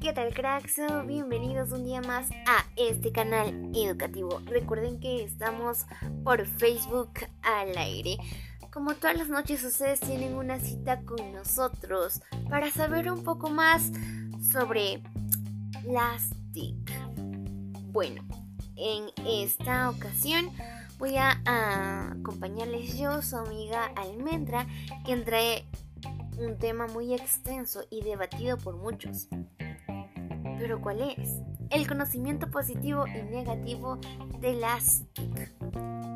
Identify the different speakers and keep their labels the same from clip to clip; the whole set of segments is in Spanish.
Speaker 1: ¿qué tal cracks? Bienvenidos un día más a este canal educativo. Recuerden que estamos por Facebook al aire. Como todas las noches ustedes tienen una cita con nosotros para saber un poco más sobre las TIC. Bueno, en esta ocasión voy a, acompañarles yo, su amiga Almendra, quien trae un tema muy extenso y debatido por muchos. ¿Pero cuál es? El conocimiento positivo y negativo de las TIC.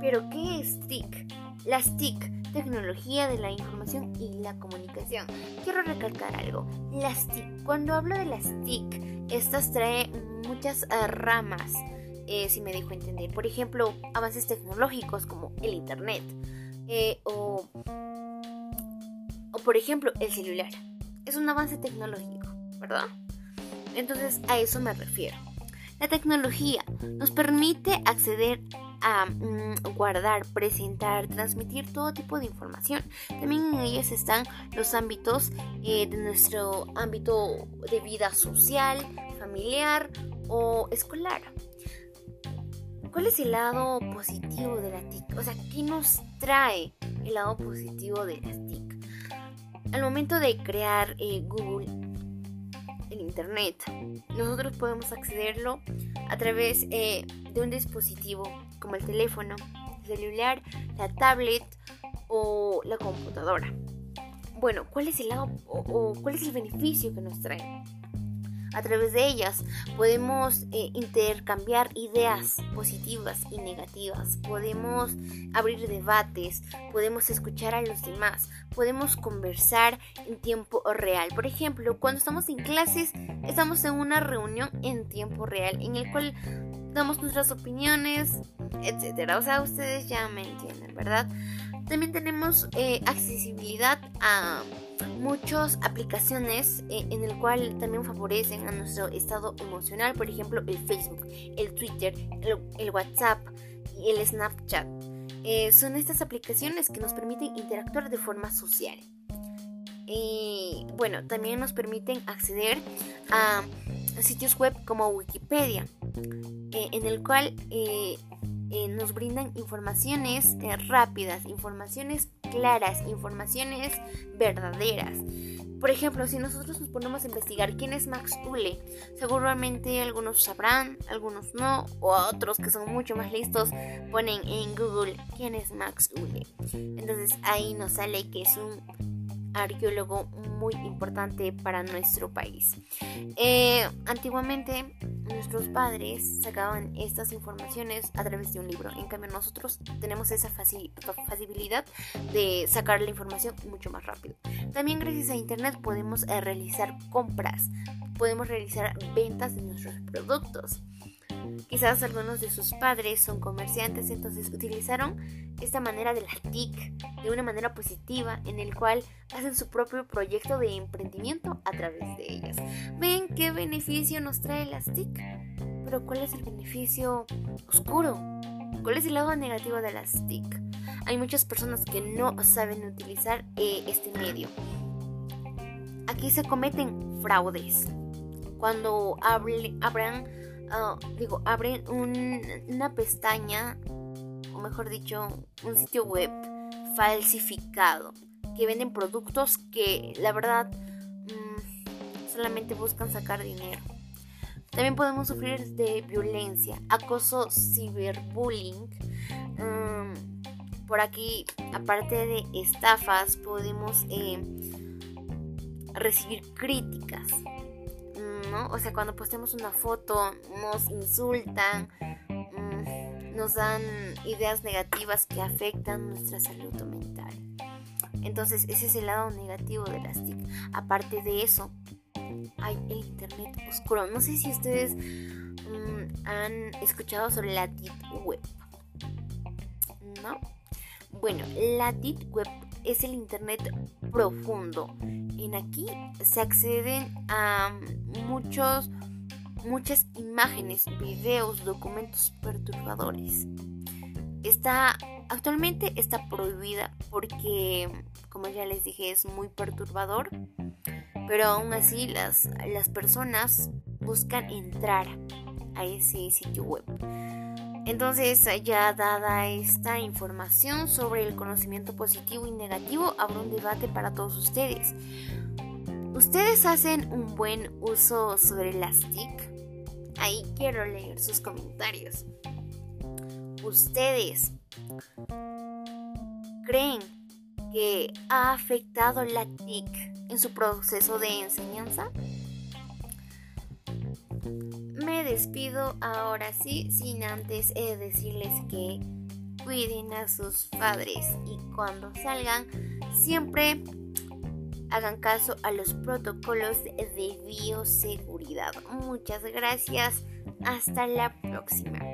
Speaker 1: ¿Pero qué es TIC? Las TIC, tecnología de la información y la comunicación. Quiero recalcar algo. Las TIC, cuando hablo de las TIC, estas trae muchas eh, ramas, eh, si me dejo entender. Por ejemplo, avances tecnológicos como el Internet eh, o por ejemplo, el celular. Es un avance tecnológico, ¿verdad? Entonces a eso me refiero. La tecnología nos permite acceder a mm, guardar, presentar, transmitir todo tipo de información. También en ellas están los ámbitos eh, de nuestro ámbito de vida social, familiar o escolar. ¿Cuál es el lado positivo de la TIC? O sea, ¿qué nos trae el lado positivo de las TIC? Al momento de crear eh, Google, Internet, nosotros podemos accederlo a través eh, de un dispositivo como el teléfono, el celular, la tablet o la computadora. Bueno, ¿cuál es el lado o cuál es el beneficio que nos trae? A través de ellas podemos eh, intercambiar ideas positivas y negativas, podemos abrir debates, podemos escuchar a los demás, podemos conversar en tiempo real. Por ejemplo, cuando estamos en clases, estamos en una reunión en tiempo real en el cual damos nuestras opiniones, etcétera. O sea, ustedes ya me entienden, ¿verdad? También tenemos eh, accesibilidad a muchas aplicaciones eh, en el cual también favorecen a nuestro estado emocional, por ejemplo el Facebook, el Twitter, el, WhatsApp y el Snapchat. Eh, son estas aplicaciones que nos permiten interactuar de forma social. Y bueno, también nos permiten acceder a sitios web como Wikipedia, en el cual nos brindan informaciones eh, rápidas, informaciones claras, informaciones verdaderas. Por ejemplo, si nosotros nos ponemos a investigar quién es Max Ule, seguramente algunos sabrán, algunos no, o otros que son mucho más listos ponen en Google quién es Max Ule. Entonces ahí nos sale que es un arqueólogo muy importante para nuestro país. Eh, antiguamente nuestros padres sacaban estas informaciones a través de un libro, en cambio nosotros tenemos esa facilidad de sacar la información mucho más rápido. También gracias a internet podemos eh, realizar compras, podemos realizar ventas de nuestros productos. Quizás algunos de sus padres son comerciantes, entonces utilizaron esta manera de la TIC de una manera positiva en el cual hacen su propio proyecto de emprendimiento a través de ellas. ¿Ven qué beneficio nos trae las TIC? Pero ¿cuál es el beneficio oscuro? ¿Cuál es el lado negativo de las TIC? Hay muchas personas que no saben utilizar eh, este medio. Aquí se cometen fraudes. Cuando abran Ah, digo, abren una pestaña, o mejor dicho, un sitio web falsificado, que venden productos que la verdad mm, solamente buscan sacar dinero. También podemos sufrir de violencia, acoso, ciberbullying. Mm, por aquí, aparte de estafas, podemos eh, recibir críticas. O sea, cuando postemos una foto nos insultan, mm, nos dan ideas negativas que afectan nuestra salud mental. Entonces, ese es el lado negativo de las TIC. Aparte de eso, hay el internet oscuro. No sé si ustedes mm, han escuchado sobre la Deep Web. ¿No? Bueno, la Deep Web es el internet profundo. En aquí se acceden a muchos muchas imágenes, videos, documentos perturbadores. Está actualmente está prohibida porque como ya les dije es muy perturbador pero aún así las, las personas buscan entrar a ese sitio web. Entonces, ya dada esta información sobre el conocimiento positivo y negativo, habrá un debate para todos ustedes. ¿Ustedes hacen un buen uso sobre las TIC? Ahí quiero leer sus comentarios. ¿Ustedes creen que ha afectado la TIC en su proceso de enseñanza? Despido ahora sí, sin antes eh, decirles que cuiden a sus padres y cuando salgan siempre hagan caso a los protocolos de bioseguridad. Muchas gracias. Hasta la próxima.